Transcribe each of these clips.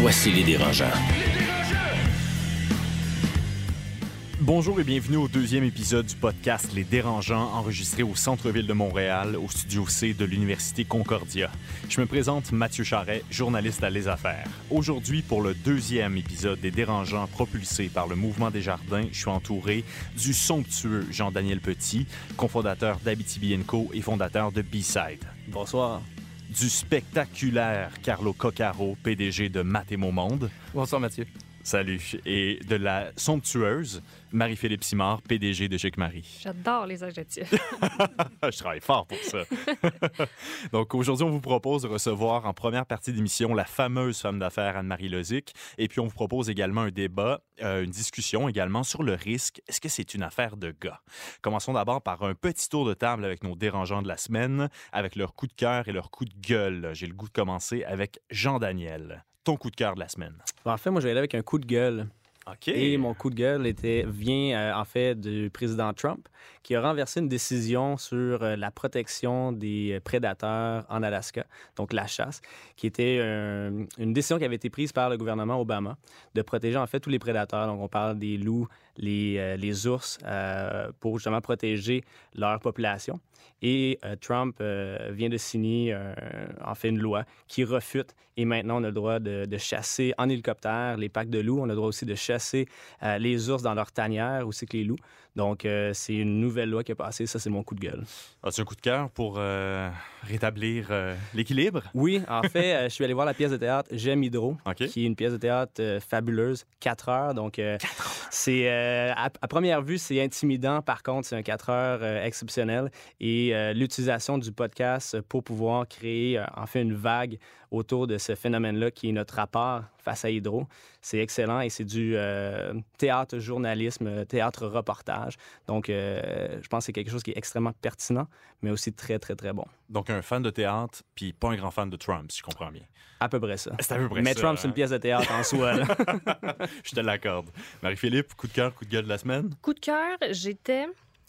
Voici les dérangeants. Bonjour et bienvenue au deuxième épisode du podcast Les Dérangeants, enregistré au centre-ville de Montréal, au studio C de l'Université Concordia. Je me présente Mathieu Charret, journaliste à Les Affaires. Aujourd'hui, pour le deuxième épisode des Dérangeants propulsé par le Mouvement des Jardins, je suis entouré du somptueux Jean-Daniel Petit, cofondateur d'Abitibi Co et fondateur de B-Side. Bonsoir. Du spectaculaire Carlo Coccaro, PDG de Mathémo Monde. Bonsoir Mathieu. Salut. Et de la somptueuse Marie-Philippe Simard, PDG de Chic Marie. J'adore les adjectifs. Je travaille fort pour ça. Donc aujourd'hui, on vous propose de recevoir en première partie d'émission la fameuse femme d'affaires Anne-Marie Lozic. Et puis on vous propose également un débat, euh, une discussion également sur le risque. Est-ce que c'est une affaire de gars? Commençons d'abord par un petit tour de table avec nos dérangeants de la semaine, avec leur coup de cœur et leur coup de gueule. J'ai le goût de commencer avec Jean-Daniel. Ton coup de cœur de la semaine? En fait, moi, je vais aller avec un coup de gueule. Et mon coup de gueule était, vient euh, en fait du président Trump qui a renversé une décision sur euh, la protection des prédateurs en Alaska, donc la chasse, qui était euh, une décision qui avait été prise par le gouvernement Obama de protéger en fait tous les prédateurs. Donc on parle des loups, les, euh, les ours, euh, pour justement protéger leur population. Et euh, Trump euh, vient de signer euh, une loi qui refute et maintenant on a le droit de, de chasser en hélicoptère les packs de loups. On a le droit aussi de chasser les ours dans leur tanière aussi que les loups. Donc euh, c'est une nouvelle loi qui est passée. Ça c'est mon coup de gueule. As-tu un coup de cœur pour euh, rétablir euh, l'équilibre? Oui, en fait, je suis allé voir la pièce de théâtre J'aime Hydro, qui est une pièce de théâtre fabuleuse, 4 heures. Donc, c'est à, à première vue, c'est intimidant. Par contre, c'est un 4 heures exceptionnel. Et l'utilisation du podcast pour pouvoir créer, en fait, une vague autour de ce phénomène-là qui est notre rapport face à Hydro, c'est excellent et c'est du euh, théâtre journalisme, euh, théâtre reportage. Donc, euh, je pense que c'est quelque chose qui est extrêmement pertinent, mais aussi très, très, très bon. Donc un fan de théâtre, puis pas un grand fan de Trump, si je comprends bien. À peu près ça. C'est à peu près Mais ça, Trump, c'est une pièce de théâtre en soi. je te l'accorde. Marie-Philippe, coup de cœur, coup de gueule de la semaine? Coup de cœur, j'étais,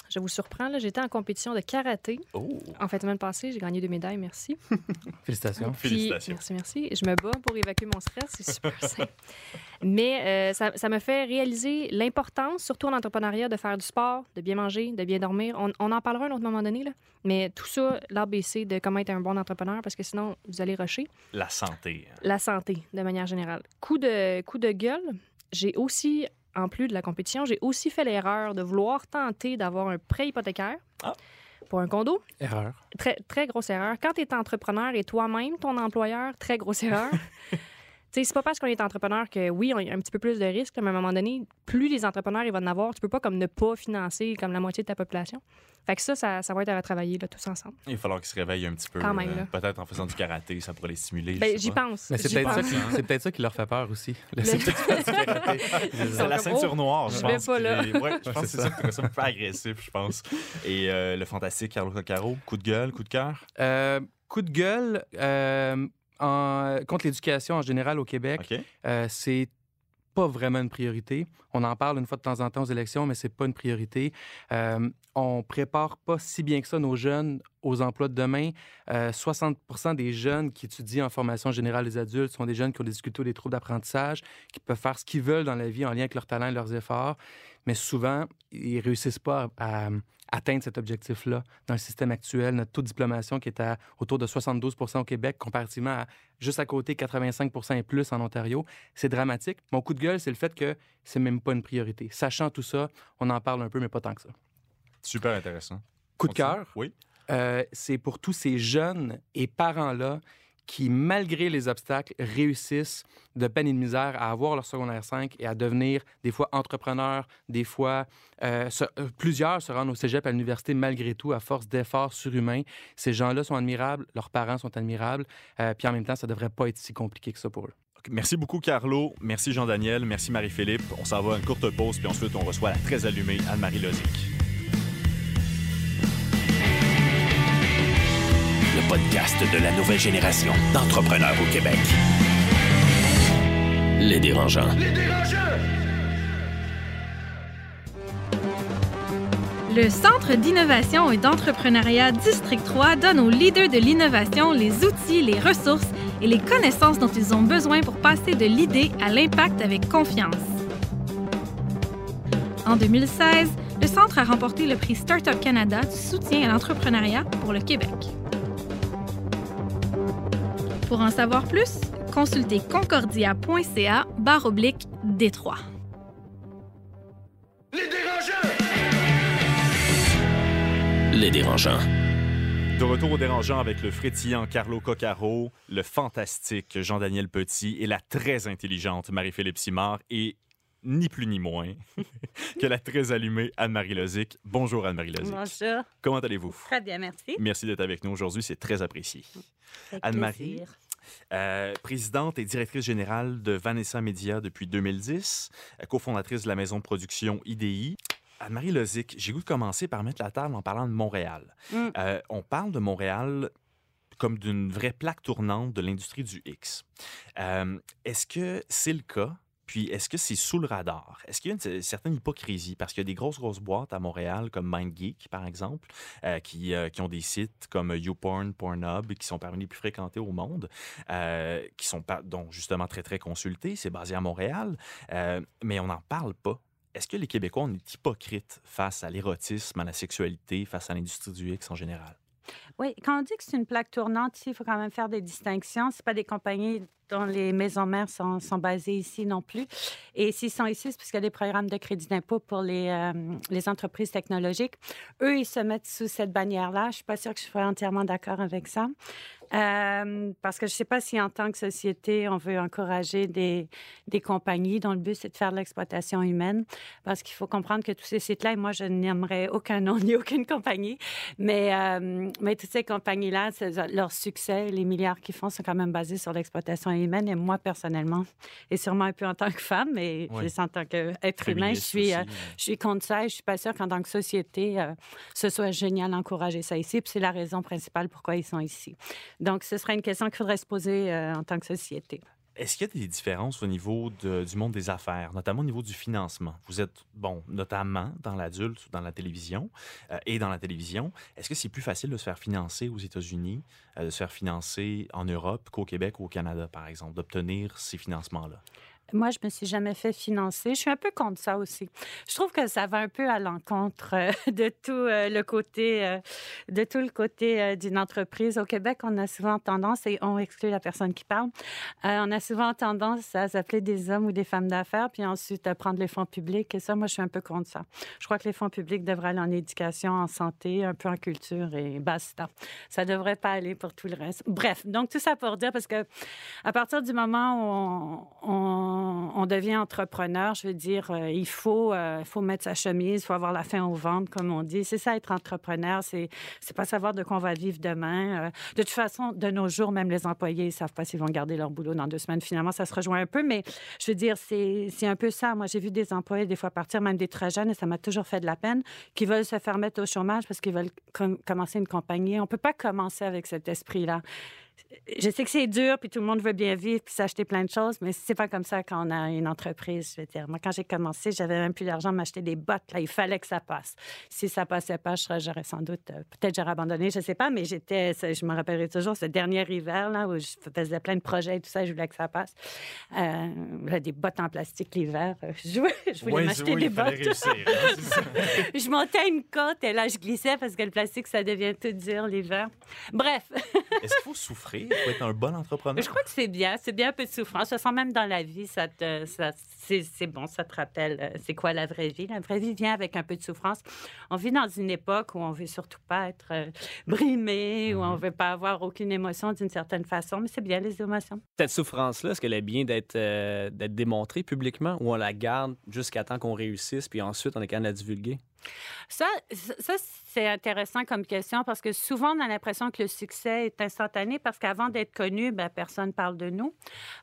je vous surprends, là, j'étais en compétition de karaté. Oh! En fait, semaine passée, j'ai gagné deux médailles, merci. Félicitations. Puis- Félicitations. merci, merci. Je me bats pour évacuer mon stress, c'est super simple. Mais euh, ça, ça me fait réaliser l'importance, surtout en entrepreneuriat, de faire du sport, de bien manger, de bien dormir. On, on en parlera à un autre moment donné, là. mais tout ça, l'ABC de comment être un bon entrepreneur, parce que sinon, vous allez rusher. La santé. la santé de manière générale. Coup de, coup de gueule, j'ai aussi, en plus de la compétition, j'ai aussi fait l'erreur de vouloir tenter d'avoir un prêt hypothécaire Ah. pour un condo. Erreur. Très, très grosse erreur. Quand tu es entrepreneur et toi-même ton employeur, très grosse erreur. Sais, c'est pas parce qu'on est entrepreneur que oui, on a un petit peu plus de risques, mais à un moment donné, plus les entrepreneurs ils vont en avoir, tu peux pas comme ne pas financer comme la moitié de ta population. Fait que ça, ça, ça va être à retravailler là, tous ensemble. Il va falloir qu'ils se réveillent un petit peu. Quand même, euh, là. Peut-être en faisant du karaté, ça pourrait les stimuler. Ben, j'y pense. Mais c'est j'y peut-être ça, qui- c'est peut-être ça qui leur fait peur aussi. Le C'est la comme, ceinture oh, noire, je je vais pense. pas là. Ouais, je pense que c'est ça qui ça un peu agressif, je pense. Et euh, le fantastique Carlo Coccaro, coup de gueule, coup de cœur? Euh, coup de gueule euh, en- contre l'éducation en général au Québec, OK. euh, c'est pas vraiment une priorité. On en parle une fois de temps en temps aux élections, mais c'est pas une priorité. Euh, on prépare pas si bien que ça nos jeunes aux emplois de demain. Euh, 60% des jeunes qui étudient en formation générale des adultes sont des jeunes qui ont des difficultés des troubles d'apprentissage, qui peuvent faire ce qu'ils veulent dans la vie en lien avec leur talent et leurs efforts, mais souvent, ils réussissent pas à, à atteindre cet objectif-là dans le système actuel. Notre taux de diplomation qui est à autour de 72% au Québec, comparativement à juste à côté 85% et plus en Ontario, c'est dramatique. Mon coup de gueule, c'est le fait que c'est même pas une priorité. Sachant tout ça, on en parle un peu, mais pas tant que ça. Super intéressant. Coup de cœur, Oui. euh, c'est pour tous ces jeunes et parents-là qui, malgré les obstacles, réussissent de peine et de misère à avoir leur secondaire 5 et à devenir des fois entrepreneurs, des fois euh, euh, plusieurs se rendent au cégep à l'université malgré tout à force d'efforts surhumains. Ces gens-là sont admirables, leurs parents sont admirables, euh, puis en même temps, ça devrait pas être si compliqué que ça pour eux. Merci beaucoup, Carlo. Merci, Jean-Daniel. Merci, Marie-Philippe. On s'en va à une courte pause, puis ensuite, on reçoit la très allumée Anne-Marie Lozic. Podcast de la nouvelle génération d'entrepreneurs au Québec. Les dérangeants. Les dérangeants! Le Centre d'innovation et d'entrepreneuriat District 3 donne aux leaders de l'innovation les outils, les ressources et les connaissances dont ils ont besoin pour passer de l'idée à l'impact avec confiance. En 2016, le centre a remporté le prix Startup Canada du soutien à l'entrepreneuriat pour le Québec. Pour en savoir plus, consultez concordia.ca barre oblique Détroit. Les dérangeants. De retour aux dérangeants avec le frétillant Carlo Coccaro, le fantastique Jean-Daniel Petit et la très intelligente Marie-Philippe Simard et ni plus ni moins que la très allumée Anne-Marie Lozic. Bonjour Anne-Marie Lozic. Bonjour. Comment allez-vous? Très bien, merci. Merci d'être avec nous aujourd'hui, c'est très apprécié. Anne-Marie, euh, présidente et directrice générale de Vanessa Media depuis 2010, euh, cofondatrice de la maison de production IDI. Anne-Marie Lozic, j'ai goût de commencer par mettre la table en parlant de Montréal. Mm. Euh, on parle de Montréal comme d'une vraie plaque tournante de l'industrie du X. Euh, est-ce que c'est le cas? Puis, est-ce que c'est sous le radar? Est-ce qu'il y a une certaine hypocrisie? Parce qu'il y a des grosses, grosses boîtes à Montréal, comme MindGeek, par exemple, euh, qui, qui, ont des sites comme YouPorn, Pornhub, qui sont parmi les plus fréquentés au monde, qui sont donc justement très, très consultés. C'est basé à Montréal, mais on n'en parle pas est-ce que les Québécois, on est hypocrites face à l'érotisme, à la sexualité, face à l'industrie du X en général? Oui, quand on dit que c'est une plaque tournante, il faut quand même faire des distinctions. Ce pas des compagnies dont les maisons mères sont, basées ici non plus. Et s'ils sont ici, c'est parce qu'il y a des programmes de crédit d'impôt pour les, euh, les entreprises technologiques. Eux, ils se mettent sous cette bannière-là. Je ne suis pas sûre que je sois entièrement d'accord avec ça. Euh, parce que je ne sais pas si en tant que société, on veut encourager des, des compagnies dont le but, c'est de faire de l'exploitation humaine. Parce qu'il faut comprendre que tous ces sites-là, et moi, je n'aimerais aucun nom ni aucune compagnie, mais, euh, mais toutes ces compagnies-là, leur succès, les milliards qu'ils font sont quand même basés sur l'exploitation humaine. Et moi, personnellement, et sûrement un peu en tant que femme, mais en tant qu'être humain, je suis, euh, je suis contre ça et je ne suis pas sûre qu'en tant que société, ce soit génial d'encourager ça ici. Puis c'est la raison principale pourquoi ils sont ici. Donc, ce serait une question qu'il faudrait se poser euh, en tant que société. Est-ce qu'il y a des différences au niveau du monde des affaires, notamment au niveau du financement? Vous êtes, bon, notamment dans l'adulte, dans la télévision euh, et dans la télévision. Est-ce que c'est plus facile de se faire financer aux États-Unis, euh, de se faire financer en Europe qu'au Québec ou au Canada, par exemple, d'obtenir ces financements-là? Moi, je me suis jamais fait financer. Je suis un peu contre ça aussi. Je trouve que ça va un peu à l'encontre euh, de tout euh, le côté, euh, de tout le côté d'une entreprise. Au Québec, on a souvent tendance, et on exclut la personne qui parle, on a souvent tendance à s'appeler des hommes ou des femmes d'affaires, puis ensuite à prendre les fonds publics. Et ça, moi, je suis un peu contre ça. Je crois que les fonds publics devraient aller en éducation, en santé, un peu en culture et basta. Ça devrait pas aller pour tout le reste. Bref, donc tout ça pour dire, parce que à partir du moment où on, devient entrepreneur, je veux dire, euh, il faut, euh, faut mettre sa chemise, il faut avoir la fin au ventre, comme on dit. C'est ça, être entrepreneur, c'est, pas savoir de quoi on va vivre demain. Euh, de toute façon, de nos jours, même les employés, ils savent pas s'ils vont garder leur boulot dans deux semaines. Finalement, ça se rejoint un peu, mais je veux dire, c'est, un peu ça. Moi, j'ai vu des employés, des fois, partir, même des très jeunes, et ça m'a toujours fait de la peine, qui veulent se faire mettre au chômage parce qu'ils veulent commencer une compagnie. On peut pas commencer avec cet esprit-là je sais que c'est dur, puis tout le monde veut bien vivre, puis s'acheter plein de choses, mais c'est pas comme ça quand on a une entreprise. Je veux dire, moi, quand j'ai commencé, j'avais même plus d'argent m'acheter des bottes. Là, il fallait que ça passe. Si ça passait pas, j'aurais sans doute, euh, peut-être j'aurais abandonné, je sais pas, mais j'étais, je me rappellerai toujours ce dernier hiver là où je faisais plein de projets et tout ça, je voulais que ça passe. Euh, des bottes en plastique l'hiver, euh, je, voulais m'acheter des bottes. Hein, je montais une côte et là, je glissais parce que le plastique, ça devient tout dur l'hiver. Bref. Est-ce qu'il faut souffrir souffrir pour être un bon entrepreneur? Je crois que c'est bien. C'est bien un peu de souffrance. Ça sent même dans la vie. Ça te, ça, c'est, bon, ça te rappelle euh, c'est quoi la vraie vie. La vraie vie vient avec un peu de souffrance. On vit dans une époque où on veut surtout pas être euh, brimé, où on mhm. veut pas avoir aucune émotion d'une certaine façon, mais c'est bien les émotions. Cette souffrance-là, est-ce qu'elle est bien d'être, euh, d'être démontrée publiquement ou on la garde jusqu'à temps qu'on réussisse, puis ensuite on est capable de la divulguer? Ça, ça c'est intéressant comme question parce que souvent, on a l'impression que le succès est instantané parce qu'avant d'être connu, ben, personne parle de nous.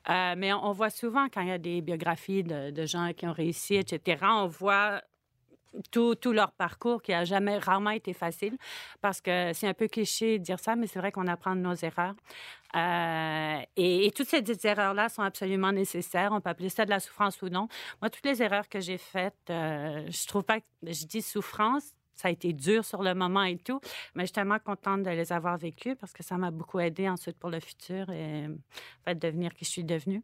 Euh, mais on, voit souvent quand il y a des biographies de, de gens qui ont réussi, etc., on voit tout, leur parcours qui a jamais rarement été facile parce que c'est un peu cliché de dire ça, mais c'est vrai qu'on apprend de nos erreurs. Euh, et, toutes ces erreurs-là sont absolument nécessaires. On peut appeler ça de la souffrance ou non. Moi, toutes les erreurs que j'ai faites, euh, je trouve pas que je dis souffrance. Ça a été dur sur le moment et tout, mais je suis tellement contente de les avoir vécues parce que ça m'a beaucoup aidé ensuite pour le futur et en fait, devenir qui je suis devenue.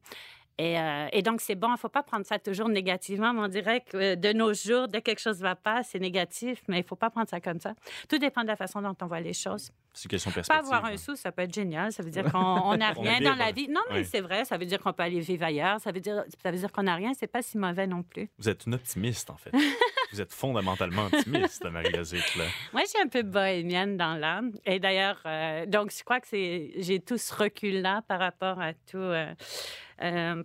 Euh, et, donc, c'est bon, il ne faut pas prendre ça toujours négativement. Mais on dirait que euh, de nos jours, dès que quelque chose ne va pas, c'est négatif, mais il ne faut pas prendre ça comme ça. Tout dépend de la façon dont on voit les choses. C'est une question Pas avoir un sou, ça peut être génial. Ça veut dire qu'on n'a rien dans la vie. Non, mais c'est vrai. Ça veut dire qu'on peut aller vivre ailleurs. Ça veut dire, ça veut dire qu'on n'a rien. C'est pas si mauvais non plus. Vous êtes une optimiste, en fait. Vous êtes fondamentalement optimiste, Marie Lozic. Moi, je suis un peu bohémienne dans l'âme. Et d'ailleurs, euh, donc, je crois que j'ai tout ce recul-là par rapport à tout. Euh,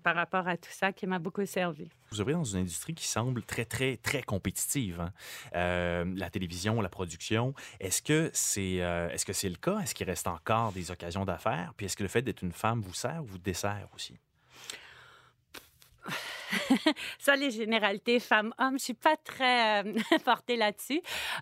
par rapport à tout ça qui m'a beaucoup servi. Vous êtes dans une industrie qui semble très, très, très compétitive. Hein. Euh, la télévision, la production. Est-ce que c'est euh, est-ce que c'est le cas? Est-ce qu'il reste encore des occasions d'affaires? Puis est-ce que le fait d'être une femme vous sert ou vous dessert aussi? ça, les généralités femmes-hommes, je suis pas très euh, portée là-dessus.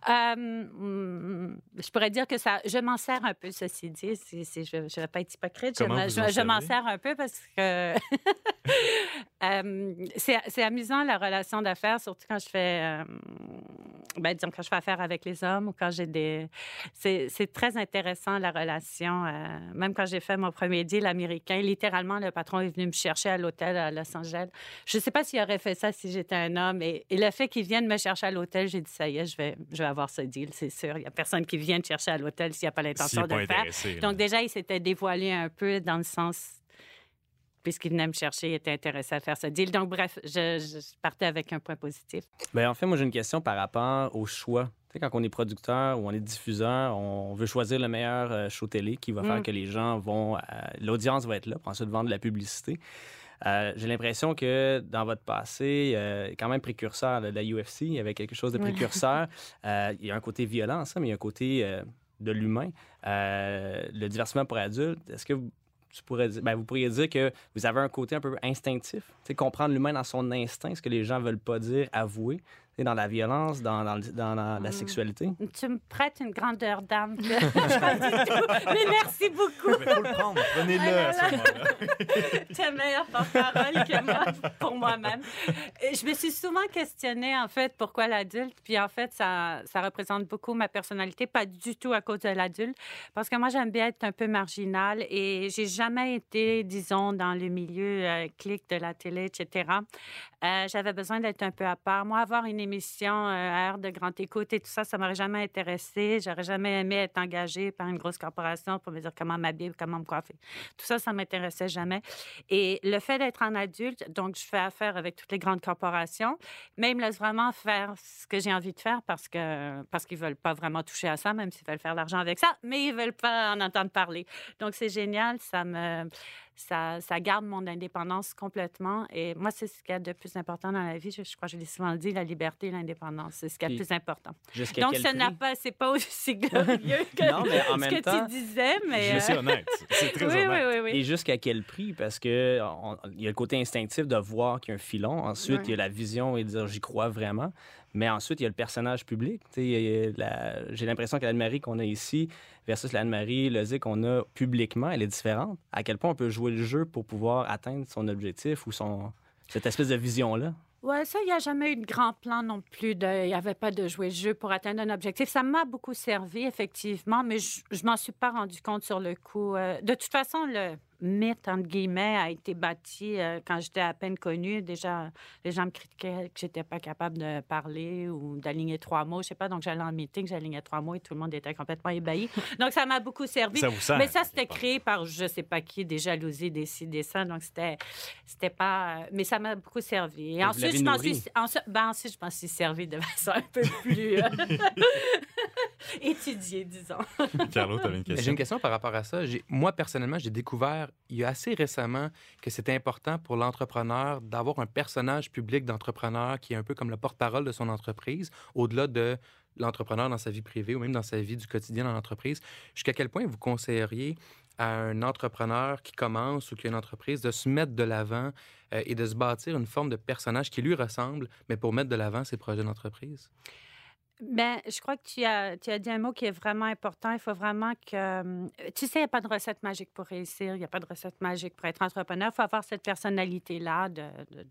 Euh, je pourrais dire que ça, je m'en sers un peu, ceci dit. je ne vais pas être hypocrite. je, m'en sers un peu parce que euh, c'est amusant la relation d'affaires, surtout quand je fais, ben, disons, quand je fais affaire avec les hommes ou quand j'ai des. C'est très intéressant la relation. même quand j'ai fait mon premier deal américain, littéralement, le patron est venu me chercher à l'hôtel à Los Angeles. Je ne sais pas s'il aurait fait ça si j'étais un homme. Et, le fait qu'il vienne me chercher à l'hôtel, j'ai dit, ça y est, je vais, je vais avoir ce deal, c'est sûr. Il n'y a personne qui vient te chercher à l'hôtel s'il n'y a pas l'intention de le faire. Donc, déjà, il s'était dévoilé un peu dans le sens puisqu'il venait me chercher, il était intéressé à faire ce deal. Donc, bref, je, partais avec un point positif. Bien, en fait, moi, j'ai une question par rapport au choix. Tu sais, quand on est producteur ou on est diffuseur, on veut choisir le meilleur euh, show télé qui va faire mm. que les gens vont... L'audience va être là pour ensuite vendre de la publicité. Euh, j'ai l'impression que dans votre passé, euh, quand même précurseur de la UFC, il y avait quelque chose de précurseur. Euh, il y a un côté violent, ça, mais il y a un côté de l'humain. le divertissement pour adultes, est-ce que vous, pourrais dire, ben, vous pourriez dire que vous avez un côté un peu instinctif, comprendre l'humain dans son instinct, ce que les gens veulent pas dire, avouer dans la violence, dans, dans, dans la, mm. sexualité? Tu me prêtes une grandeur d'âme. Mais merci beaucoup. Il faut le prendre. Prenez-le à ce moment-là. tu es meilleur porte-parole que moi pour moi-même. Je me suis souvent questionnée, en fait, pourquoi l'adulte? Puis, en fait, ça, ça représente beaucoup ma personnalité, pas du tout à cause de l'adulte. Parce que moi, j'aime bien être un peu marginale et j'ai jamais été, disons, dans le milieu euh, clic de la télé, etc. Euh, j'avais besoin d'être un peu à part. Moi, avoir une émission euh, à heure de grande écoute et tout ça, ça m'aurait jamais intéressé. J'aurais jamais aimé être engagée par une grosse corporation pour me dire comment m'habiller, comment me coiffer. Tout ça, ça m'intéressait jamais. Et le fait d'être un adulte, donc je fais affaire avec toutes les grandes corporations, mais ils me laissent vraiment faire ce que j'ai envie de faire parce que parce qu'ils veulent pas vraiment toucher à ça, même s'ils veulent faire de l'argent avec ça, mais ils veulent pas en entendre parler. Donc c'est génial, ça me ça, ça, garde mon indépendance complètement. Et moi, c'est ce qu'il y a de plus important dans la vie. Je, crois que je l'ai souvent dit, la liberté et l'indépendance. C'est ce qu'il y a de plus important. Donc, ce n'est pas, c'est pas aussi glorieux que ce que tu disais, mais... Je suis euh, honnête. C'est très oui, honnête. Oui, oui, et jusqu'à quel prix? Parce qu'il y a le côté instinctif de voir qu'il y a un filon. Ensuite, il y a la vision et de dire « j'y crois vraiment ». Mais ensuite, il y a le personnage public. J'ai l'impression que l'Anne-Marie qu'on a ici versus l'Anne-Marie Lozic qu'on a publiquement, elle est différente. À quel point on peut jouer le jeu pour pouvoir atteindre son objectif ou son, cette espèce de vision-là? Oui, ça, il n'y a jamais eu de grand plan non plus. il n'y avait pas de jouer le jeu pour atteindre un objectif. Ça m'a beaucoup servi, effectivement, mais je ne m'en suis pas rendu compte sur le coup. Euh, de toute façon, le, mythe, entre guillemets, a été bâti euh, quand j'étais à peine connue. Déjà, les gens me critiquaient que j'étais pas capable de parler ou d'aligner trois mots. Je sais pas, donc j'allais en meeting, j'alignais trois mots et tout le monde était complètement ébahi. donc, ça m'a beaucoup servi. Ça vous sert. Mais ça, c'était créé par je sais pas qui, des jalousies, des ci, des ça. Donc, c'était, c'était pas. euh, Mais ça m'a beaucoup servi. Et ensuite, je m'en suis, ensuite, ben, ensuite, je m'en suis servi de façon un peu plus étudiée, disons. Carlo, tu avais une J'ai question? une question par rapport à ça. J'ai- Moi, personnellement, j'ai découvert il y a assez récemment que c'est important pour l'entrepreneur d'avoir un personnage public d'entrepreneur qui est un peu comme le porte-parole de son entreprise, au-delà de l'entrepreneur dans sa vie privée ou même dans sa vie du quotidien dans l'entreprise. Jusqu'à quel point vous conseilleriez à un entrepreneur qui commence ou qui a une entreprise de se mettre de l'avant euh, et de se bâtir une forme de personnage qui lui ressemble, mais pour mettre de l'avant ses projets d'entreprise? Ben, je crois que tu as, tu as dit un mot qui est vraiment important. Il faut vraiment que. euh, Tu sais, il n'y a pas de recette magique pour réussir. Il n'y a pas de recette magique pour être entrepreneur. Il faut avoir cette personnalité-là de, de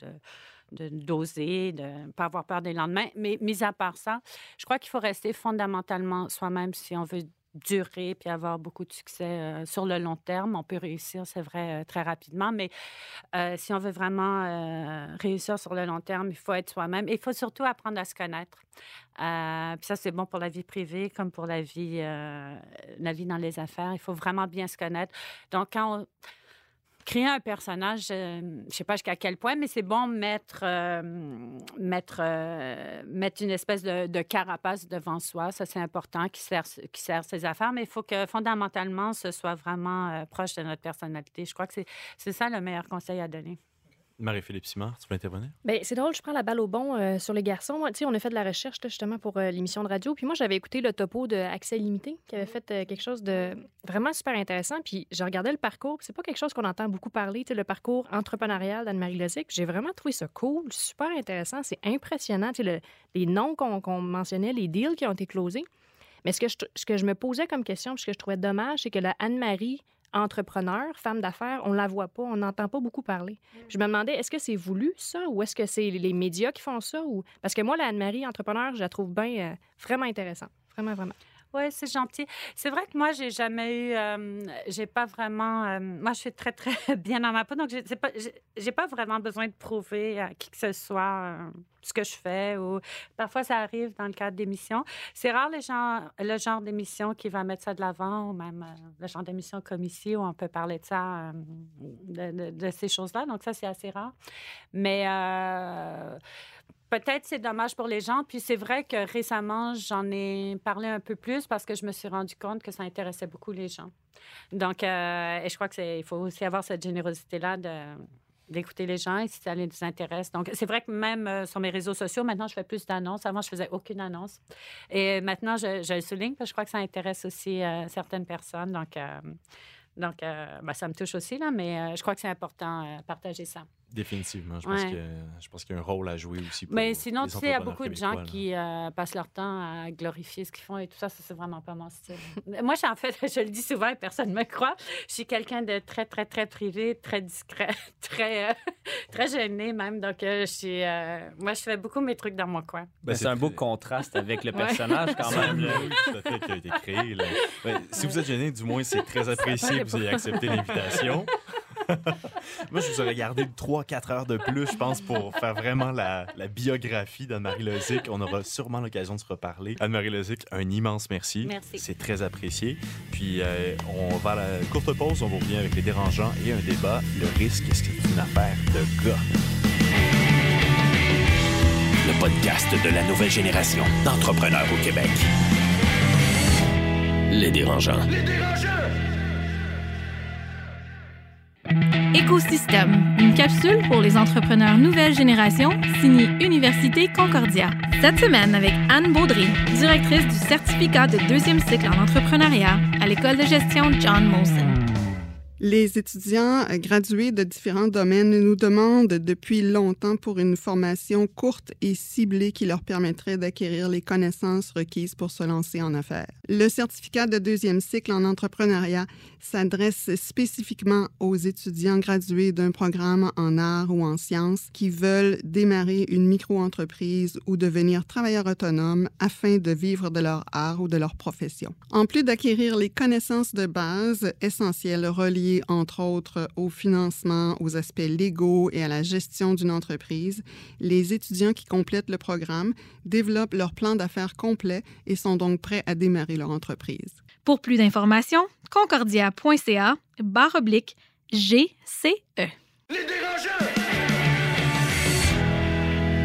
de- d'oser, de ne pas avoir peur des lendemains. Mais mis à part ça, je crois qu'il faut rester fondamentalement soi-même si on veut durer puis avoir beaucoup de succès euh, sur le long terme. On peut réussir, c'est vrai, euh, très rapidement, mais euh, si on veut vraiment réussir sur le long terme, il faut être soi-même. Et il faut surtout apprendre à se connaître. Puis ça, c'est bon pour la vie privée comme pour la vie, la vie dans les affaires. Il faut vraiment bien se connaître. Donc, quand on créer un personnage, euh, je sais pas jusqu'à quel point, mais c'est bon mettre, euh, mettre, euh, mettre une espèce de, de carapace devant soi. Ça, c'est important, qui sert, qui sert ses affaires. Mais il faut que fondamentalement, ce soit vraiment euh, proche de notre personnalité. Je crois que c'est- c'est ça le meilleur conseil à donner. Marie-Philippe Simard, tu veux intervenir? Ben, c'est drôle, je prends la balle au bon euh, sur les garçons. On a fait de la recherche justement pour euh, l'émission de radio. Puis moi, j'avais écouté le topo de Accès Limité qui avait fait euh, quelque chose de vraiment super intéressant. Puis je regardais le parcours. C'est pas quelque chose qu'on entend beaucoup parler, le parcours entrepreneurial d'Anne-Marie Lozic. J'ai vraiment trouvé ça cool, super intéressant. C'est impressionnant, le- les noms qu'on mentionnait, les deals qui ont été closés. Mais ce que je, ce que je me posais comme question, puis ce que je trouvais dommage, c'est que la Anne-Marie entrepreneur, femme d'affaires, on la voit pas, on n'entend pas beaucoup parler. Je me demandais, est-ce que c'est voulu, ça, ou est-ce que c'est les médias qui font ça? Ou... Parce que moi, la Anne-Marie, entrepreneur, je la trouve bien, euh, vraiment intéressante. Vraiment, vraiment. Oui, c'est gentil. C'est vrai que moi, j'ai jamais eu, euh, j'ai pas vraiment, moi, je suis très, très bien dans ma peau, donc j'ai pas, j'ai- pas vraiment besoin de prouver à qui que ce soit ce que je fais ou parfois ça arrive dans le cadre d'émissions. C'est rare les gens, le genre d'émission qui va mettre ça de l'avant ou même le genre d'émission comme ici où on peut parler de ça, de, de- ces choses-là. Donc ça, c'est assez rare. Mais Peut-être c'est dommage pour les gens. Puis c'est vrai que récemment, j'en ai parlé un peu plus parce que je me suis rendu compte que ça intéressait beaucoup les gens. Donc, euh, et je crois que c'est, il faut aussi avoir cette générosité-là d'écouter les gens et si ça les intéresse. Donc, c'est vrai que même euh, sur mes réseaux sociaux, maintenant, je fais plus d'annonces. Avant, je faisais aucune annonce. Et maintenant, je, le souligne parce que je crois que ça intéresse aussi euh, certaines personnes. Donc, donc ben, ça me touche aussi, là, mais je crois que c'est important de partager ça. Définitivement. Je pense Ouais. que je pense qu'il y a un rôle à jouer aussi pour Mais sinon, tu sais, il y a beaucoup de gens là. qui euh, passent leur temps à glorifier ce qu'ils font et tout ça. Ça, c'est vraiment pas mon style. Moi, je suis en fait, je le dis souvent et personne ne me croit, je suis quelqu'un de très, très, très privé, très discret, très, euh, très gêné même. Donc, euh, je suis, euh, moi, je fais beaucoup mes trucs dans mon coin. Ben, c'est un beau contraste avec le Ouais. personnage quand même. là. Oui, tout à fait, qui a été créé. là. Ouais, si vous êtes gêné, du moins, c'est très apprécié que vous ayez accepté l'invitation. Moi, je vous aurais gardé 3-4 heures de plus, je pense, pour faire vraiment la, la biographie d'Anne-Marie Lozic. On aura sûrement l'occasion de se reparler. Anne-Marie Lozic, un immense merci. Merci. C'est très apprécié. Puis, euh, on va à la courte pause, on vous revient avec les dérangeants et un débat. Le risque, est-ce que c'est une affaire de gars? Le podcast de la nouvelle génération d'entrepreneurs au Québec. Les dérangeants. Écosystème, une capsule pour les entrepreneurs nouvelle génération, signée Université Concordia. Cette semaine avec Anne Baudry, directrice du certificat de deuxième cycle en entrepreneuriat à l'École de gestion John Molson. Les étudiants euh, gradués de différents domaines nous demandent depuis longtemps pour une formation courte et ciblée qui leur permettrait d'acquérir les connaissances requises pour se lancer en affaires. Le certificat de deuxième cycle en entrepreneuriat s'adresse spécifiquement aux étudiants gradués d'un programme en arts ou en sciences qui veulent démarrer une micro-entreprise ou devenir travailleurs autonomes afin de vivre de leur art ou de leur profession. En plus d'acquérir les connaissances de base essentielles reliées entre autres au financement, aux aspects légaux et à la gestion d'une entreprise, les étudiants qui complètent le programme développent leur plan d'affaires complet et sont donc prêts à démarrer leur entreprise. Pour plus d'informations, concordia.ca barre oblique GCE. Les dérangeants!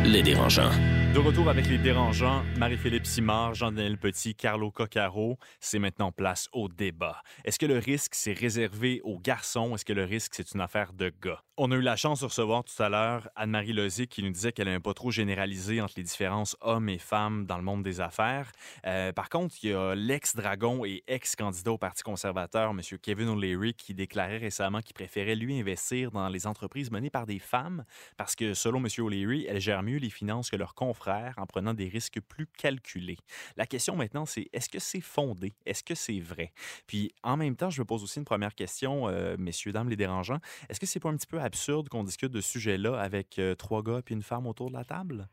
Les dérangeants. De retour avec les dérangeants, Marie-Philippe Simard, Jean-Daniel Petit, Carlo Coccaro, c'est maintenant place au débat. Est-ce que le risque, c'est réservé aux garçons? Est-ce que le risque, c'est une affaire de gars? On a eu la chance de recevoir tout à l'heure Anne-Marie Lozic qui nous disait qu'elle n'aimait pas trop généraliser entre les différences hommes et femmes dans le monde des affaires. Euh, par contre, il y a l'ex-dragon et ex-candidat au Parti conservateur, M. Kevin O'Leary, qui déclarait récemment qu'il préférait lui investir dans les entreprises menées par des femmes parce que, selon M. O'Leary, elles gèrent mieux les finances que leurs confrères en prenant des risques plus calculés. La question maintenant, c'est est-ce que c'est fondé? Est-ce que c'est vrai? Puis en même temps, je me pose aussi une première question, euh, messieurs, dames, les dérangeants. Est-ce que c'est pas un petit peu absurde qu'on discute de ce sujet-là avec euh, trois gars puis une femme autour de la table?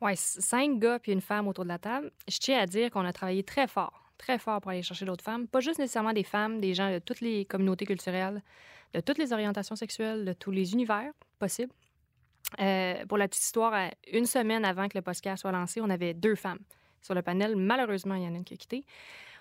Oui, cinq gars puis une femme autour de la table. Je tiens à dire qu'on a travaillé très fort, très fort pour aller chercher d'autres femmes. Pas juste nécessairement des femmes, des gens de toutes les communautés culturelles, de toutes les orientations sexuelles, de tous les univers possibles. Euh, pour la petite histoire, une semaine avant que le podcast soit lancé, on avait deux femmes sur le panel. Malheureusement, il y en a une qui a quitté.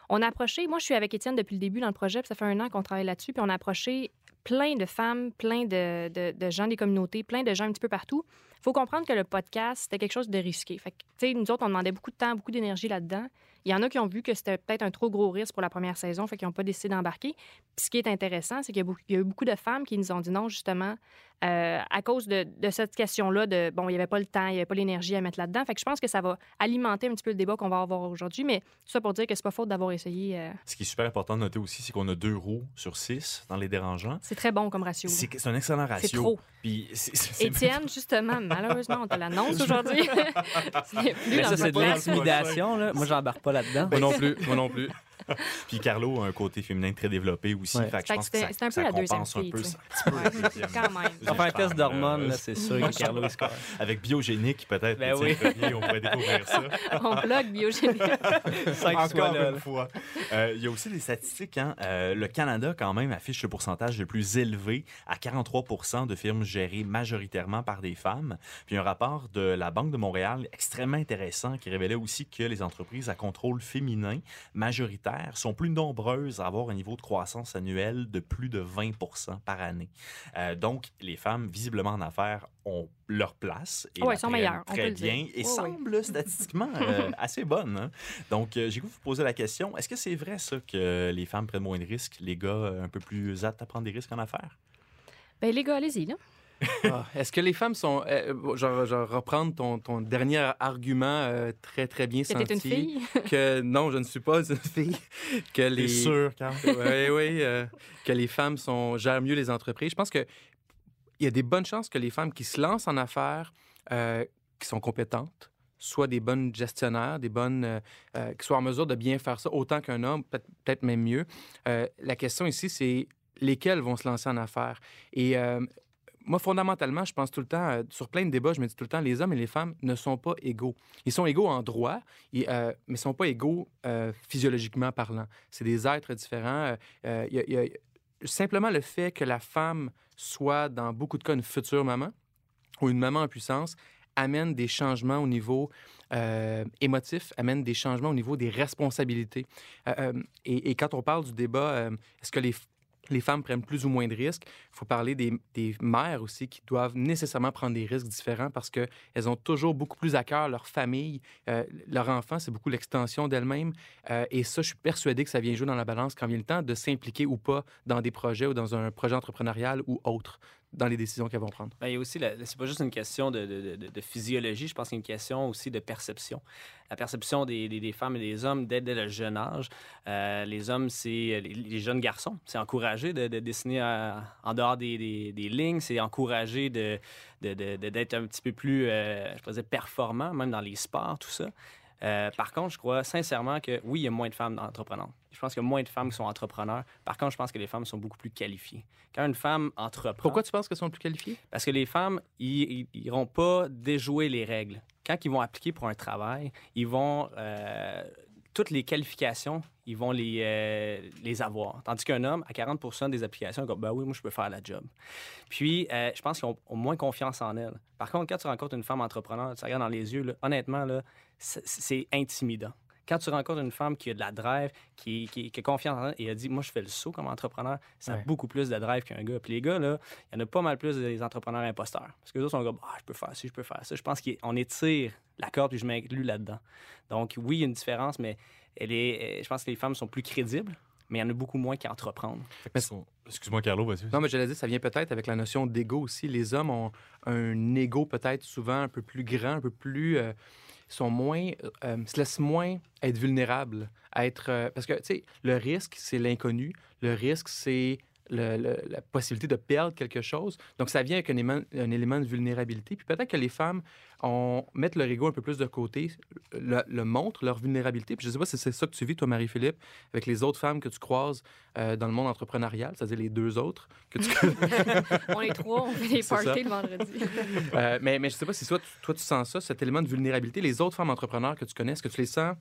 On a approché, moi je suis avec Étienne depuis le début dans le projet, puis ça fait un an qu'on travaille là-dessus, puis on a approché plein de femmes, plein de, de, gens des communautés, plein de gens un petit peu partout. Il faut comprendre que le podcast, c'était quelque chose de risqué. Fait que, nous autres, on demandait beaucoup de temps, beaucoup d'énergie là-dedans. Il y en a qui ont vu que c'était peut-être un trop gros risque pour la première saison, fait qu'ils n'ont pas décidé d'embarquer. Puis ce qui est intéressant, c'est qu'il y, a eu beaucoup de femmes qui nous ont dit non, justement, euh, à cause de, cette question-là de, bon, il n'y avait pas le temps, il n'y avait pas l'énergie à mettre là-dedans. Fait que je pense que ça va alimenter un petit peu le débat qu'on va avoir aujourd'hui, mais tout ça pour dire que c'est pas faute d'avoir essayé. Euh, ce qui est super important de noter aussi, c'est qu'on a deux roues sur six dans les dérangeants. C'est très bon comme ratio. C'est un excellent ratio. C'est trop. Puis Étienne, justement, malheureusement, on te l'annonce aujourd'hui. mais ça, c'est de l'intimidation. Moi, j'embarque pas là-dedans. Moi non plus. Moi non plus. Puis Carlo a un côté féminin très développé aussi. Fait que je pense que ça, un peu la deuxième fille, un peu, quand même. On fait un test d'hormones, c'est sûr que Carlo est Avec biogénique, peut-être. Ben oui. on pourrait découvrir ça. on bloque biogénique. Encore une fois. Euh, il y a aussi des statistiques. Hein? Euh, le Canada, quand même, affiche le pourcentage le plus élevé à 43 de firmes gérées majoritairement par des femmes. Puis un rapport de la Banque de Montréal extrêmement intéressant qui révélait aussi que les entreprises à contrôle féminin sont plus nombreuses à avoir un niveau de croissance annuel de plus de 20 par année. Euh, donc, les femmes, visiblement en affaires, ont leur place et ouais, sont meilleures, très bien et semblent statistiquement euh, assez bonnes. Hein. Donc, euh, j'ai voulu vous poser la question, est-ce que c'est vrai ça que les femmes prennent moins de risques, les gars un peu plus aptes à prendre des risques en affaires? Bien, les gars, allez-y, là. Ah, est-ce que les femmes sont. Euh, je, vais reprendre ton, ton, dernier argument euh, très, très bien senti. une fille? que non, je ne suis pas une fille. Que les. sûr, Oui, oui. Euh, que les femmes sont, gèrent mieux les entreprises. Je pense qu'il y a des bonnes chances que les femmes qui se lancent en affaires, qui sont compétentes, soient des bonnes gestionnaires, des bonnes, qui soient en mesure de bien faire ça autant qu'un homme, peut-être même mieux. la question ici, c'est lesquels vont se lancer en affaires? Et moi, fondamentalement, je pense tout le temps, euh, sur plein de débats, je me dis tout le temps, les hommes et les femmes ne sont pas égaux. Ils sont égaux en droit, euh, mais ne sont pas égaux euh, physiologiquement parlant. C'est des êtres différents. Y, a simplement le fait que la femme soit, dans beaucoup de cas, une future maman ou une maman en puissance amène des changements au niveau émotif, amène des changements au niveau des responsabilités. Et, et, quand on parle du débat, est-ce que les, les femmes prennent plus ou moins de risques. Il faut parler des, mères aussi qui doivent nécessairement prendre des risques différents parce qu'elles ont toujours beaucoup plus à cœur leur famille, euh, leur enfant, c'est beaucoup l'extension d'elles-mêmes. Euh, et ça, je suis persuadé que ça vient jouer dans la balance quand vient le temps de s'impliquer ou pas dans des projets ou dans un projet entrepreneurial ou autre dans les décisions qu'elles vont prendre. Bien, il y a aussi, c'est pas juste une question de, physiologie, je pense qu'il y a une question aussi de perception. La perception des, femmes et des hommes dès, dès le jeune âge. Euh, les hommes, c'est les, jeunes garçons. C'est encouragé de, dessiner en dehors des, lignes, c'est encouragé de, d'être un petit peu plus, euh, je dire, performant, même dans les sports, tout ça. Euh, par contre, je crois sincèrement que oui, il y a moins de femmes entreprenantes. Je pense qu'il y a moins de femmes qui sont entrepreneurs. Par contre, je pense que les femmes sont beaucoup plus qualifiées. Quand une femme entreprend. Pourquoi tu penses qu'elles sont plus qualifiées? Parce que les femmes, ils n'iront pas déjouer les règles. Quand ils vont appliquer pour un travail, ils vont. Euh, toutes les qualifications, ils vont les, euh, avoir. Tandis qu'un homme, à 40% des applications, dit, ben oui, moi, je peux faire la job. Puis, euh, je pense qu'ils ont, moins confiance en elles. Par contre, quand tu rencontres une femme entrepreneur, tu regardes dans les yeux, là, honnêtement, là, c'est intimidant. Quand tu rencontres une femme qui a de la drive, qui, qui, qui a confiance en elle et a dit, moi, je fais le saut comme entrepreneur, ça a beaucoup plus de drive qu'un gars. Puis les gars, là, il y en a pas mal plus des entrepreneurs imposteurs. Parce que les autres sont comme, ah, je peux faire ci, je peux faire ça. Je pense qu'on étire la corde, puis je m'inclus là-dedans. Donc, oui, il y a une différence, mais elle est, euh, je pense que les femmes sont plus crédibles, mais il y en a beaucoup moins qui son- Excuse-moi, Carlo, vas-y. Non, mais j'allais dire, ça vient peut-être avec la notion d'ego aussi. Les hommes ont un ego peut-être souvent un peu plus grand, un peu plus. euh, sont moins. euh, se laissent moins être vulnérables. Être, euh, parce que, tu sais, le risque, c'est l'inconnu. Le risque, c'est le- le- la possibilité de perdre quelque chose. Donc, ça vient avec un élément, un élément de vulnérabilité. Puis peut-être que les femmes on, mettent leur ego un peu plus de côté, le, le montrent, leur vulnérabilité. Puis je sais pas si c'est ça que tu vis, toi, Marie-Philippe, avec les autres femmes que tu croises euh, dans le monde entrepreneurial, c'est-à-dire les deux autres que tu on est trois, on fait des parties le vendredi. Euh, mais, mais je sais pas si toi, tu- toi, tu sens ça, cet élément de vulnérabilité. Les autres femmes entrepreneurs que tu connais, est-ce que tu les sens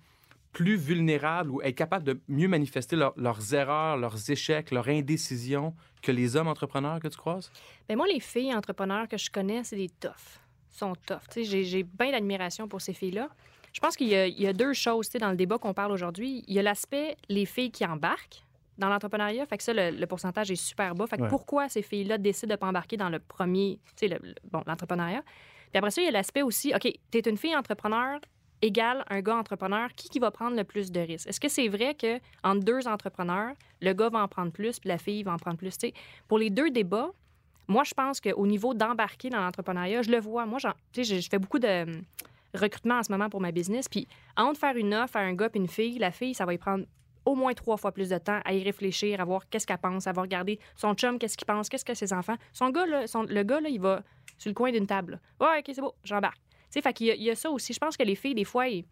plus vulnérables ou être capables de mieux manifester leur- leurs erreurs, leurs échecs, leur indécision que les hommes entrepreneurs que tu croises? Ben moi, les filles entrepreneurs que je connais, c'est des toughs. Ils sont tough. Tu sais, J'ai, j'ai bien d'admiration pour ces filles-là. Je pense qu'il y a, il y a deux choses dans le débat qu'on parle aujourd'hui. Il y a l'aspect les filles qui embarquent dans l'entrepreneuriat. Fait que ça, le, le pourcentage est super bas. Fait que Ouais. pourquoi ces filles-là décident de ne pas embarquer dans le premier, tu sais, le- le- bon, l'entrepreneuriat? Puis après ça, il y a l'aspect aussi, OK, tu es une fille entrepreneur égale un gars entrepreneur, qui, va prendre le plus de risques? Est-ce que c'est vrai que entre deux entrepreneurs, le gars va en prendre plus, puis la fille va en prendre plus? Pour les deux débats, moi, je pense qu'au niveau d'embarquer dans l'entrepreneuriat, je le vois. Moi, je, fais beaucoup de hum, recrutement en ce moment pour ma business. Puis, entre faire une offre à un gars et une fille, la fille, ça va y prendre au moins trois fois plus de temps à y réfléchir, à voir qu'est-ce qu'elle pense, à va regarder son chum, qu'est-ce qu'il pense, qu'est-ce que ses enfants. Son gars, son- le gars, il va sur le coin d'une table. Ouais, OK, c'est beau, j'embarque. Tu sais, fait qu'il y, a- il y a ça aussi. Je pense que les filles, des fois, ils-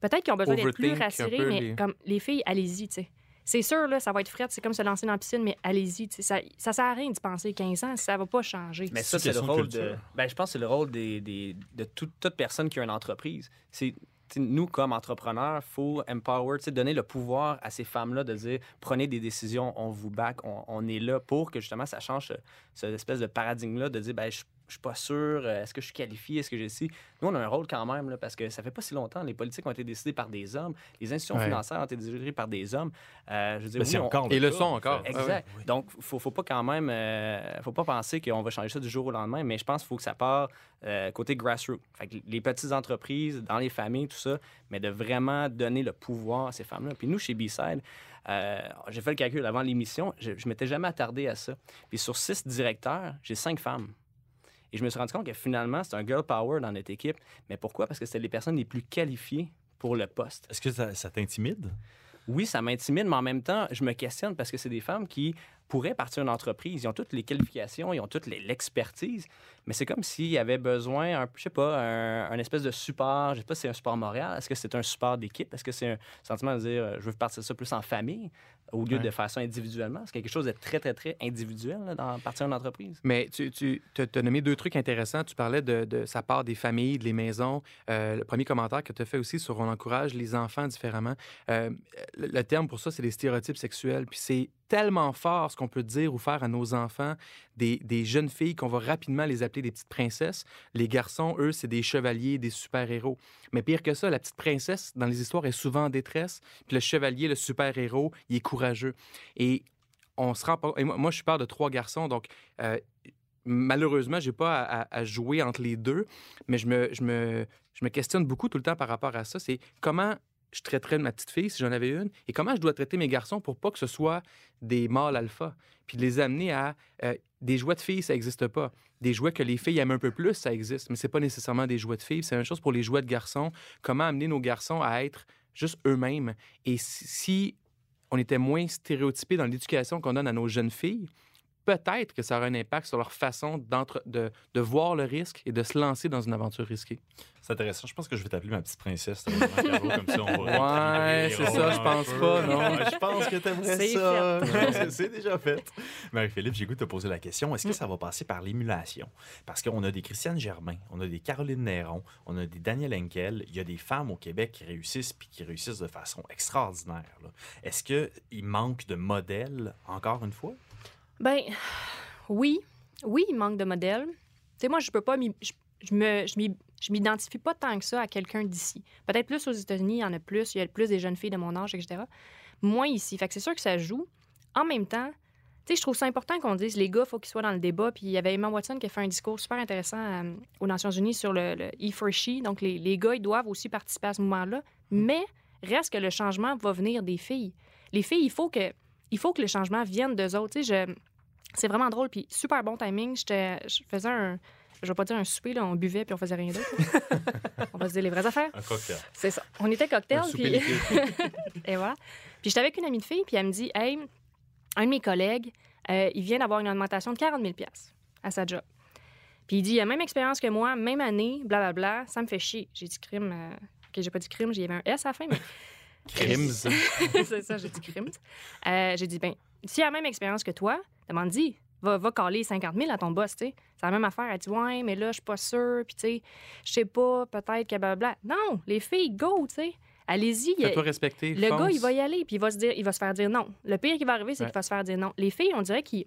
peut-être qu'ils ont besoin d'être plus Overthink un rassurées, peu mais les- comme les filles, allez-y, tu sais. C'est sûr, là, ça va être frais, c'est comme se lancer dans la piscine, mais allez-y. tu sais, Ça, ça sert à rien d'y penser 15 ans, ça va pas changer. Mais ça, c'est le question de rôle de. culture. Ben, je pense que c'est le rôle des, des- de tout- toute personne qui a une entreprise. C'est. tu sais, Nous, comme entrepreneurs, il faut empower, tu sais, donner le pouvoir à ces femmes-là de dire prenez des décisions, on vous back, on, on est là pour que justement ça change ce, cette espèce de paradigme-là de dire ben, je, je suis pas sûr, euh, est-ce que je suis qualifié, est-ce que j'ai ci. Nous, on a un rôle quand même, là, parce que ça fait pas si longtemps. Les politiques ont été décidées par des hommes, les institutions Ouais. financières ont été dirigées par des hommes. Euh, je veux dire, oui, on- encore Et le sont en encore. fait. Ah. Exact. Donc, faut, faut pas quand même, euh, faut pas penser qu'on va changer ça du jour au lendemain, mais je pense qu'il faut que ça part euh, côté grassroots. Fait que les petites entreprises, dans les familles, tout ça, mais de vraiment donner le pouvoir à ces femmes-là. Puis nous, chez B-Side, euh, j'ai fait le calcul avant l'émission, je, je m'étais jamais attardé à ça. Puis sur six directeurs, j'ai cinq femmes. Et je me suis rendu compte que finalement, c'est un girl power dans notre équipe. Mais pourquoi? Parce que c'était les personnes les plus qualifiées pour le poste. Est-ce que ça, ça t'intimide? Oui, ça m'intimide, mais en même temps, je me questionne parce que c'est des femmes qui pourraient partir d'une entreprise. Ils ont toutes les qualifications, ils ont toute les- l'expertise, mais c'est comme s'il y avait besoin, un, je sais pas, un, un espèce de support. Je sais pas si c'est un support moral. Est-ce que c'est un support d'équipe? Est-ce que c'est un sentiment de dire, euh, je veux partir ça plus en famille au lieu Ouais. de faire ça individuellement? C'est quelque chose de très, très, très individuel là, dans partir d'une entreprise. Mais tu, tu as nommé deux trucs intéressants. Tu parlais de, de sa part des familles, des maisons. Euh, le premier commentaire que tu as fait aussi sur on encourage les enfants différemment. Euh, le, le terme pour ça, c'est les stéréotypes sexuels. Puis c'est tellement fort ce qu'on peut dire ou faire à nos enfants, des, des jeunes filles qu'on va rapidement les appeler des petites princesses. Les garçons, eux, c'est des chevaliers, des super-héros. Mais pire que ça, la petite princesse, dans les histoires, est souvent en détresse. Puis le chevalier, le super-héros, il est courageux. Et on se rend et moi, je suis père de trois garçons, donc euh, malheureusement, j'ai pas à, à- à jouer entre les deux, mais je me, je, me, je me questionne beaucoup tout le temps par rapport à ça. C'est comment je traiterais ma petite fille si j'en avais une? Et comment je dois traiter mes garçons pour pas que ce soit des mâles alpha? Puis de les amener à euh, des jouets de filles, ça n'existe pas. Des jouets que les filles aiment un peu plus, ça existe, mais c'est pas nécessairement des jouets de filles. C'est la même chose pour les jouets de garçons. Comment amener nos garçons à être juste eux-mêmes? Et si, si on était moins stéréotypés dans l'éducation qu'on donne à nos jeunes filles, peut-être que ça aura un impact sur leur façon de, de voir le risque et de se lancer dans une aventure risquée. C'est intéressant. Je pense que je vais t'appeler ma petite princesse. comme ça, on ouais, c'est ça, je pense pas, non. je pense que t'aimerais ça. C'est déjà fait. Marie-Philippe, j'ai goût de te poser la question. Est-ce que ça va passer par l'émulation? Parce qu'on a des Christiane Germain, on a des Caroline Néron, on a des Daniel Henkel. Il y a des femmes au Québec qui réussissent puis qui réussissent de façon extraordinaire. Est-ce qu'il manque de modèles, encore une fois? Ben, oui. Oui, il manque de modèles. Tu sais, moi, je peux pas je me, je m'identifie pas tant que ça à quelqu'un d'ici. Peut-être plus aux États-Unis, il y en a plus, il y a plus des jeunes filles de mon âge, etc. Moins ici. Fait que c'est sûr que ça joue. En même temps, tu sais, je trouve ça important qu'on dise les gars, il faut qu'ils soient dans le débat. Puis il y avait Emma Watson qui a fait un discours super intéressant euh, aux Nations Unies sur le, le E for She. Donc les, les, gars, ils doivent aussi participer à ce mouvement-là. Mais reste que le changement va venir des filles. Les filles, il faut que, il faut que le changement vienne d'eux autres. Tu sais, c'est vraiment drôle. Puis super bon timing. Je faisais un, je vais pas dire un souper, là, on buvait puis on faisait rien d'autre. on va se dire les vraies affaires. Un cocktail. C'est ça. On était cocktail. Puis... et voilà. Puis j'étais avec une amie de fille, puis elle me dit Hey, un de mes collègues, euh, il vient d'avoir une augmentation de 40 000 à sa job. Puis il dit Il a même expérience que moi, même année, blablabla, bla, bla, ça me fait chier. J'ai dit crime. Euh... OK, j'ai pas dit crime, j'y avais un S à la fin, mais. Crims. c'est ça, j'ai dit crims. Euh, j'ai dit Ben, s'il a la même expérience que toi, demande-y va, va caler 50 000 à ton boss, tu sais. C'est la même affaire. Elle dit, ouais, mais là, je suis pas sûre, puis tu sais, je sais pas, peut-être que blablabla. Non, les filles, go, tu sais. Allez-y. Fais-toi respecter. Le gars, il va y aller, puis il va se dire, il va se faire dire non. Le pire qui va arriver, c'est qu'il va se faire dire non. Les filles, on dirait qu'ils.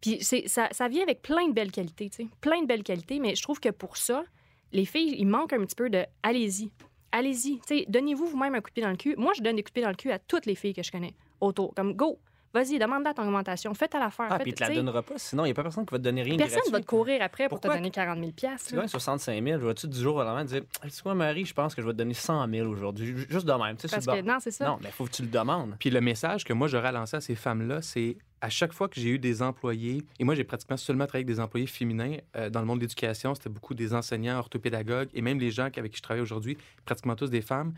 Puis ça, ça vient avec plein de belles qualités, tu sais. Plein de belles qualités, mais je trouve que pour ça, les filles, il manque un petit peu de allez-y. Allez-y. Donnez-vous vous-même un coup de pied dans le cul. Moi, je donne des coups dans le cul à toutes les filles que je connais autour. Comme go, Vas-y, demande-la ton augmentation. Fais à l'affaire. Ah, puis il te la donnera pas. Sinon, il n'y a pas personne qui va te donner rien. Personne ne va te courir après pour te donner 40 000 Tu gagnes 65 000. Je vais-tu du jour au lendemain dire Tu vois, Marie, je pense que je vais te donner 100 000 aujourd'hui. Juste de même. Parce que non, c'est ça. Non, mais il faut que tu le demandes. Puis le message que moi, j'aurais lancé à ces femmes-là, c'est à chaque fois que j'ai eu des employés, et moi, j'ai pratiquement seulement travaillé avec des employés féminins euh, dans le monde de l'éducation, c'était beaucoup des enseignants, orthopédagogues, et même les gens avec qui je travaille aujourd'hui, pratiquement tous des femmes.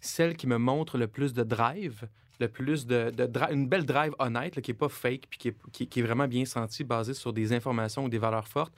Celles qui me montrent le plus de drive, le plus de, une belle drive honnête, qui n'est pas fake, puis qui est, vraiment bien senti, basée sur des informations ou des valeurs fortes,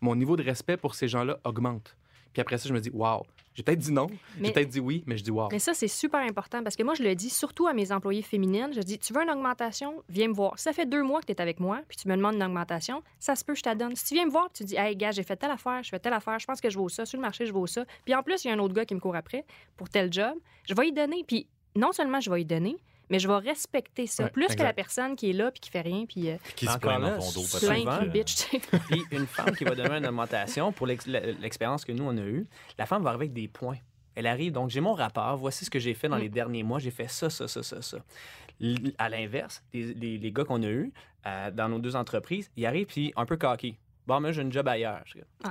mon niveau de respect pour ces gens-là augmente. Puis après ça, je me dis, waouh, j'ai peut-être dit non, j'ai peut-être dit oui, mais je dis waouh. Mais ça, c'est super important parce que moi, je le dis surtout à mes employés féminines. Je dis, tu veux une augmentation, viens me voir. Ça fait deux mois que tu es avec moi, puis tu me demandes une augmentation, ça se peut, je t'adonne. Si tu viens me voir, tu dis, hey, gars, j'ai fait telle affaire, je fais telle affaire, je pense que je vaux ça, sur le marché, je vaux ça. Puis en plus, il y a un autre gars qui me court après pour tel job, je vais y donner. Puis non seulement je vais y donner, mais je vais respecter ça. plus que la personne qui est là puis qui fait rien. Puis, euh, qui se plaint dans ton dos. Souvent, bitch, puis une femme qui va donner une augmentation, pour l'expérience que nous, on a eue, la femme va arriver avec des points. Elle arrive, donc j'ai mon rapport, voici ce que j'ai fait dans mm. les derniers mois, j'ai fait ça, ça, ça, ça, ça. À l'inverse, les, les, gars qu'on a eus euh, dans nos deux entreprises, ils arrivent puis un peu cocky. Bon, moi, j'ai une job ailleurs. Ouais.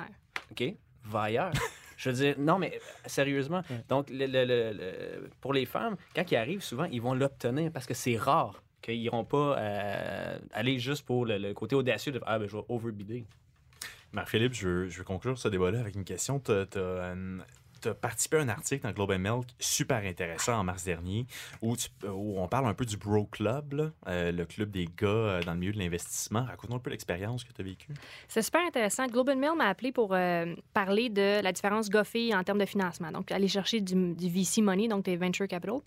OK, va ailleurs. Je veux dire, non, mais sérieusement. Donc, le, pour les femmes, quand ils arrivent, souvent, ils vont l'obtenir parce que c'est rare qu'ils n'iront pas euh, aller juste pour le, côté audacieux de Ah, ben, je vais overbider. Marc-Philippe, je je veux conclure ce débat-là avec une question. Tu as, tu as participé à un article dans Globe and Mail super intéressant en mars dernier où, on parle un peu du Bro Club, euh, le club des gars euh, dans le milieu de l'investissement. Raconte-nous un peu l'expérience que tu as vécue. C'est super intéressant. Globe and Mail m'a appelé pour euh, parler de la différence gars en termes de financement. Donc, aller chercher du, VC money, donc des venture capital.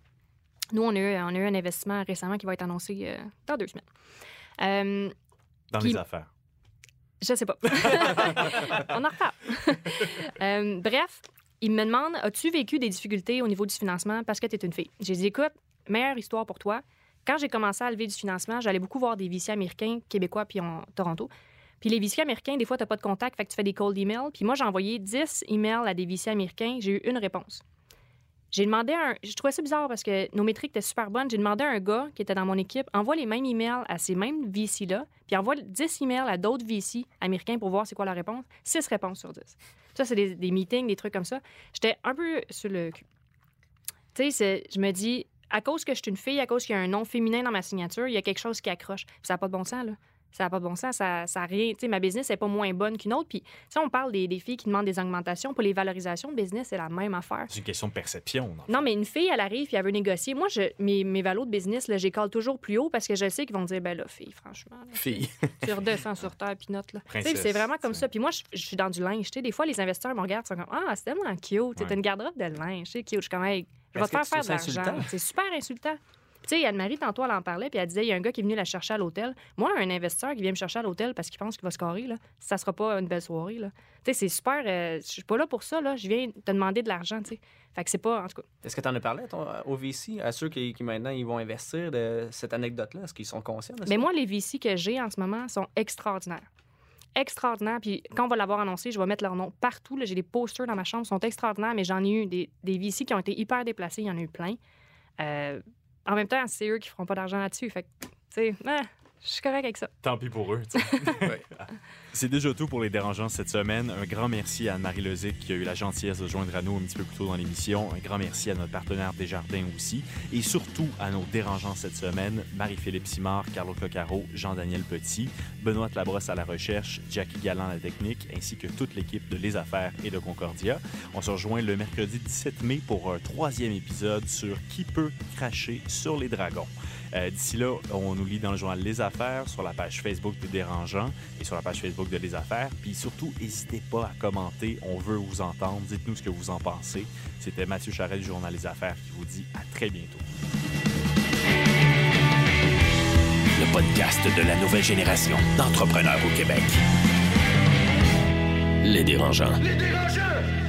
Nous, on a, eu, on a eu un investissement récemment qui va être annoncé dans deux semaines. dans les affaires. Je sais pas. on en reparle. bref, il me demande As-tu vécu des difficultés au niveau du financement parce que tu es une fille? J'ai dit Écoute, meilleure histoire pour toi. Quand j'ai commencé à lever du financement, j'allais beaucoup voir des VC américains, québécois, puis en Toronto. Puis les VC américains, des fois, tu n'as pas de contact, fait que tu fais des cold emails. Puis moi, j'ai envoyé 10 emails à des VC américains, j'ai eu une réponse. J'ai demandé à un. Je trouvais ça bizarre parce que nos métriques étaient super bonnes. J'ai demandé à un gars qui était dans mon équipe envoie les mêmes emails à ces mêmes VC-là, puis envoie 10 emails à d'autres VC américains pour voir c'est quoi la réponse. 6 réponses sur 10. Ça, c'est des, meetings, des trucs comme ça. J'étais un peu sur le. Tu sais, je me dis, à cause que je suis une fille, à cause qu'il y a un nom féminin dans ma signature, il y a quelque chose qui accroche. ça n'a pas de bon sens, là. Ça n'a pas de bon sens. Ça, ça a rien. Tu sais, ma business n'est pas moins bonne qu'une autre. Puis, si on parle des, des filles qui demandent des augmentations, pour les valorisations de business, c'est la même affaire. C'est une question de perception. non? Non, mais une fille, elle arrive puis elle veut négocier. Moi, je, mes, mes valos de business, là, j'écale toujours plus haut parce que je sais qu'ils vont dire, ben là, fille, franchement. là, Fille. tu redescends sur terre puis note là. C'est vraiment comme ça. Puis moi, je, je suis dans du linge. Tu sais, des fois, les investisseurs me regardent, ils sont comme ah, c'est tellement cute. Ouais. T'as une garde-robe de linge, c'est cute. Je suis comme hey, je vais te faire faire de l'argent. C'est super insultant. Tu sais, Anne-Marie, tantôt, elle en parlait, puis elle disait il y a un gars qui est venu la chercher à l'hôtel. Moi, un investisseur qui vient me chercher à l'hôtel parce qu'il pense qu'il va se carrer, là, ça sera pas une belle soirée. là. Tu sais, c'est super. euh, je suis pas là pour ça. Là. Je viens te demander de l'argent. tu sais. Fait que c'est pas. En tout cas, Est-ce que tu en as parlé ton- au VC, à ceux qui, qui maintenant ils vont investir de cette anecdote-là? Est-ce qu'ils sont conscients de ça? Mais moi, les VC que j'ai en ce moment sont extraordinaires. Extraordinaires. Puis quand on va l'avoir annoncé, je vais mettre leur nom partout. J'ai des posters dans ma chambre, ils sont extraordinaires, mais j'en ai eu des, des VC qui ont été hyper déplacés. Il y en a eu plein. Euh, en même temps, c'est eux qui feront pas d'argent là-dessus. Fait que, tu sais, ah, je suis correct avec ça. Tant pis pour eux. C'est déjà tout pour les dérangeants cette semaine. Un grand merci à Anne-Marie Lozic qui a eu la gentillesse de joindre à nous un petit peu plus tôt dans l'émission. Un grand merci à notre partenaire Desjardins aussi. Et surtout à nos dérangeants cette semaine, Marie-Philippe Simard, Carlo Coccaro, Jean-Daniel Petit, Benoît Labrosse à la recherche, Jackie Galland à la technique, ainsi que toute l'équipe de Les Affaires et de Concordia. On se rejoint le mercredi 17 mai pour un troisième épisode sur qui peut cracher sur les dragons. Euh, D'ici là, on nous lit dans le journal Les Affaires, sur la page Facebook des Dérangeants et sur la page Facebook de Les Affaires. Puis surtout, n'hésitez pas à commenter. On veut vous entendre. Dites-nous ce que vous en pensez. C'était Mathieu Charret du journal Les Affaires qui vous dit à très bientôt. Le podcast de la nouvelle génération d'entrepreneurs au Québec. Les dérangeants. Les dérangeants!